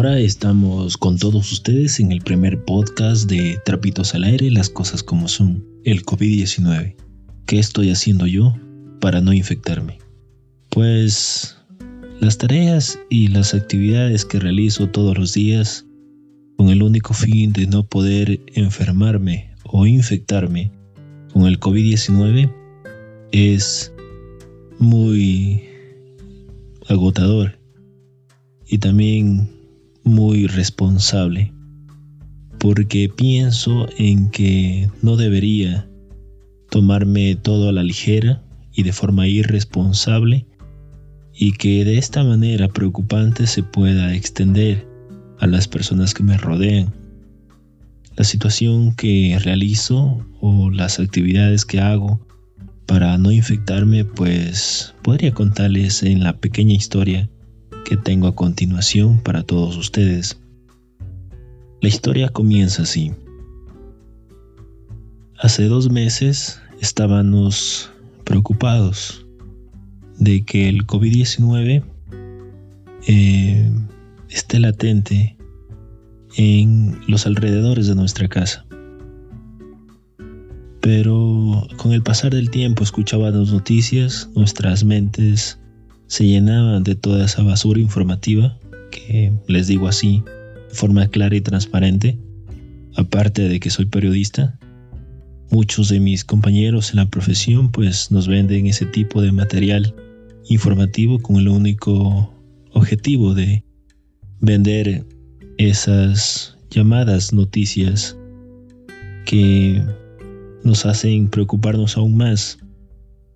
Ahora estamos con todos ustedes en el primer podcast de Trapitos al Aire, las cosas como son, el COVID-19. ¿Qué estoy haciendo yo para no infectarme? Pues las tareas y las actividades que realizo todos los días con el único fin de no poder enfermarme o infectarme con el COVID-19 es muy agotador y también muy responsable porque pienso en que no debería tomarme todo a la ligera y de forma irresponsable y que de esta manera preocupante se pueda extender a las personas que me rodean. La situación que realizo o las actividades que hago para no infectarme, pues podría contarles en la pequeña historia que tengo a continuación para todos ustedes. La historia comienza así. Hace dos meses estábamos preocupados de que el COVID-19 eh, esté latente en los alrededores de nuestra casa. Pero con el pasar del tiempo escuchaba las noticias, nuestras mentes se llenaban de toda esa basura informativa, que les digo así, de forma clara y transparente, aparte de que soy periodista. Muchos de mis compañeros en la profesión pues nos venden ese tipo de material informativo con el único objetivo de vender esas llamadas noticias que nos hacen preocuparnos aún más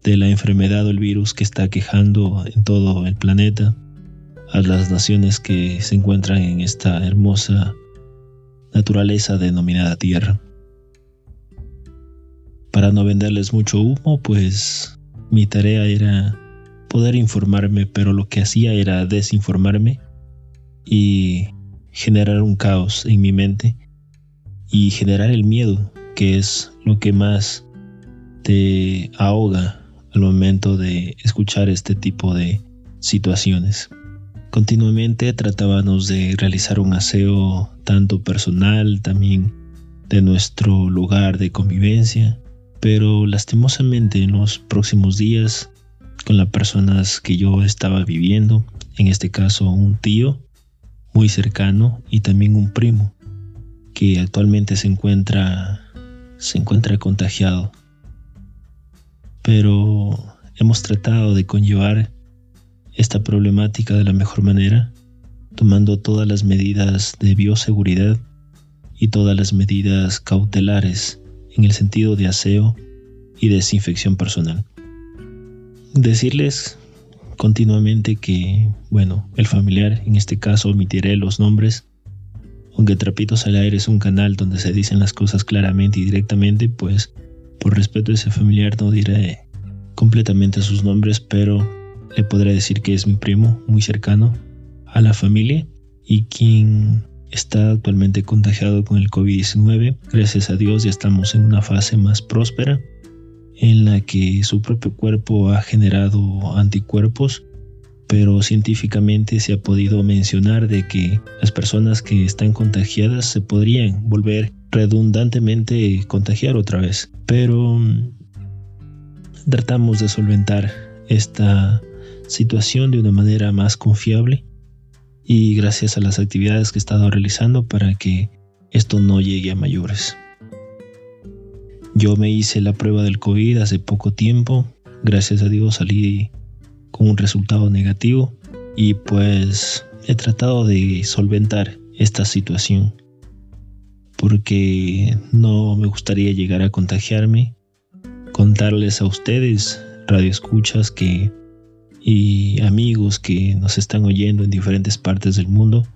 de la enfermedad o el virus que está quejando en todo el planeta a las naciones que se encuentran en esta hermosa naturaleza denominada Tierra. Para no venderles mucho humo, pues mi tarea era poder informarme, pero lo que hacía era desinformarme y generar un caos en mi mente y generar el miedo, que es lo que más te ahoga al momento de escuchar este tipo de situaciones. Continuamente tratábamos de realizar un aseo tanto personal, también de nuestro lugar de convivencia, pero lastimosamente en los próximos días con las personas que yo estaba viviendo, en este caso un tío muy cercano y también un primo que actualmente se encuentra se encuentra contagiado. Pero hemos tratado de conllevar esta problemática de la mejor manera, tomando todas las medidas de bioseguridad y todas las medidas cautelares en el sentido de aseo y desinfección personal. Decirles continuamente que, bueno, el familiar, en este caso omitiré los nombres, aunque Trapitos al Aire es un canal donde se dicen las cosas claramente y directamente, pues por respeto a ese familiar no diré completamente sus nombres, pero le podré decir que es mi primo muy cercano a la familia y quien está actualmente contagiado con el COVID-19. Gracias a Dios ya estamos en una fase más próspera en la que su propio cuerpo ha generado anticuerpos, pero científicamente se ha podido mencionar de que las personas que están contagiadas se podrían volver redundantemente contagiar otra vez. Pero mm, tratamos de solventar esta situación de una manera más confiable y gracias a las actividades que he estado realizando para que esto no llegue a mayores. Yo me hice la prueba del COVID hace poco tiempo. Gracias a Dios salí con un resultado negativo y pues he tratado de solventar esta situación porque no me gustaría llegar a contagiarme, contarles a ustedes, radioescuchas que y amigos que nos están oyendo en diferentes partes del mundo,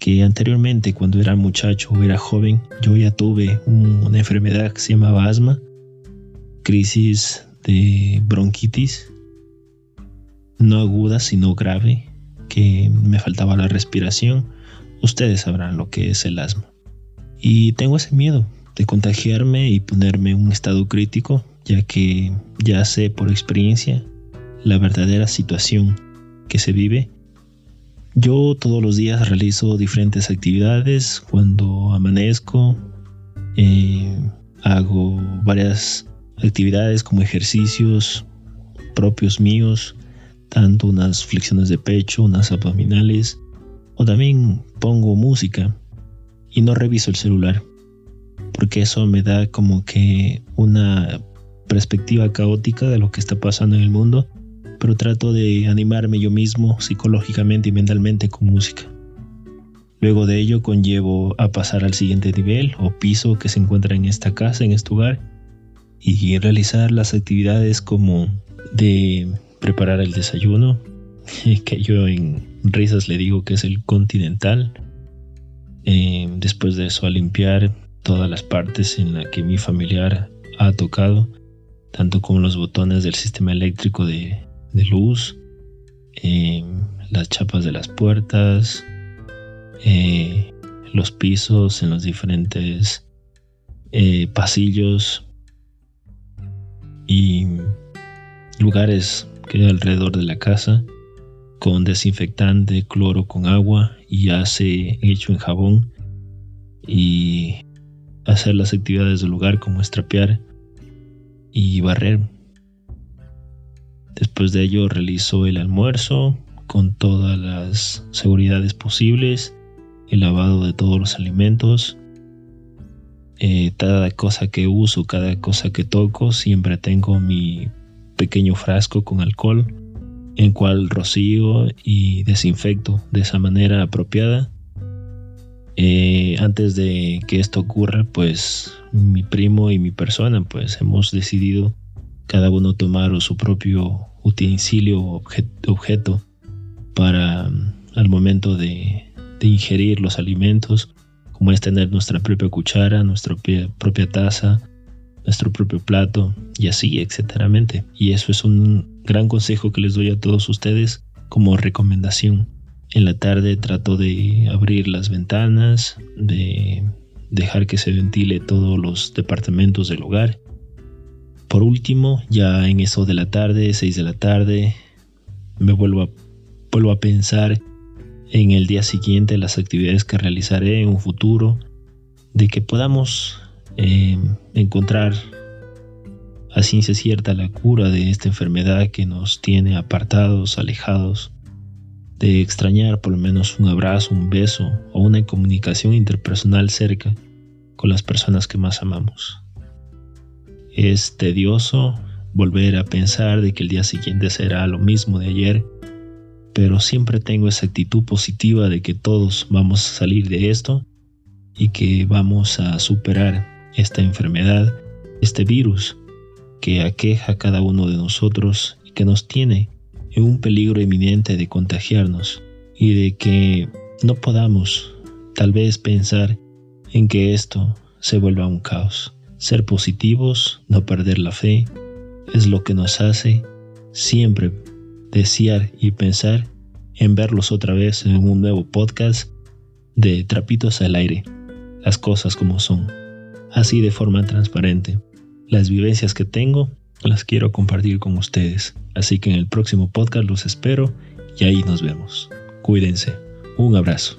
que anteriormente cuando era muchacho o era joven yo ya tuve una enfermedad que se llamaba asma, crisis de bronquitis, no aguda sino grave, que me faltaba la respiración, ustedes sabrán lo que es el asma. Y tengo ese miedo de contagiarme y ponerme en un estado crítico, ya que ya sé por experiencia la verdadera situación que se vive Yo todos los días realizo diferentes actividades. Cuando amanezco, eh, hago varias actividades como ejercicios propios míos, tanto unas flexiones de pecho, unas abdominales, o también pongo música y no reviso el celular, porque eso me da como que una perspectiva caótica de lo que está pasando en el mundo, pero trato de animarme yo mismo psicológicamente y mentalmente con música. Luego de ello conllevo a pasar al siguiente nivel o piso que se encuentra en esta casa, en este lugar, y realizar las actividades como de preparar el desayuno, que yo en risas le digo que es el continental. Eh, después de eso a limpiar todas las partes en las que mi familiar ha tocado, tanto como los botones del sistema eléctrico de, luz, eh, las chapas de las puertas, eh, los pisos en los diferentes pasillos y lugares que hay alrededor de la casa con desinfectante, cloro con agua y hace hecho en jabón y hacer las actividades del lugar como estrapear y barrer. Después de ello realizo el almuerzo con todas las seguridades posibles, el lavado de todos los alimentos. Eh, cada cosa que uso, cada cosa que toco, siempre tengo mi pequeño frasco con alcohol en cual rocío y desinfecto de esa manera apropiada. Eh, antes de que esto ocurra, pues mi primo y mi persona, pues hemos decidido cada uno tomar su propio utensilio o objeto para al momento de, ingerir los alimentos, como es tener nuestra propia cuchara, nuestra propia taza, nuestro propio plato y así, etcétera. Y eso es un gran consejo que les doy a todos ustedes como recomendación. En la tarde trato de abrir las ventanas, de dejar que se ventile todos los departamentos del hogar. Por último, ya en eso de la tarde, 6 de la tarde, me vuelvo a, pensar en el día siguiente, las actividades que realizaré en un futuro, de que podamos eh, encontrar a ciencia cierta la cura de esta enfermedad que nos tiene apartados, alejados, de extrañar por lo menos un abrazo, un beso o una comunicación interpersonal cerca con las personas que más amamos. Es tedioso volver a pensar de que el día siguiente será lo mismo de ayer, pero siempre tengo esa actitud positiva de que todos vamos a salir de esto y que vamos a superar esta enfermedad, este virus que aqueja a cada uno de nosotros y que nos tiene en un peligro inminente de contagiarnos y de que no podamos tal vez pensar en que esto se vuelva un caos. Ser positivos, no perder la fe, es lo que nos hace siempre desear y pensar en verlos otra vez en un nuevo podcast de Trapitos al Aire, las cosas como son así de forma transparente. Las vivencias que tengo las quiero compartir con ustedes, así que en el próximo podcast los espero y ahí nos vemos. Cuídense. Un abrazo.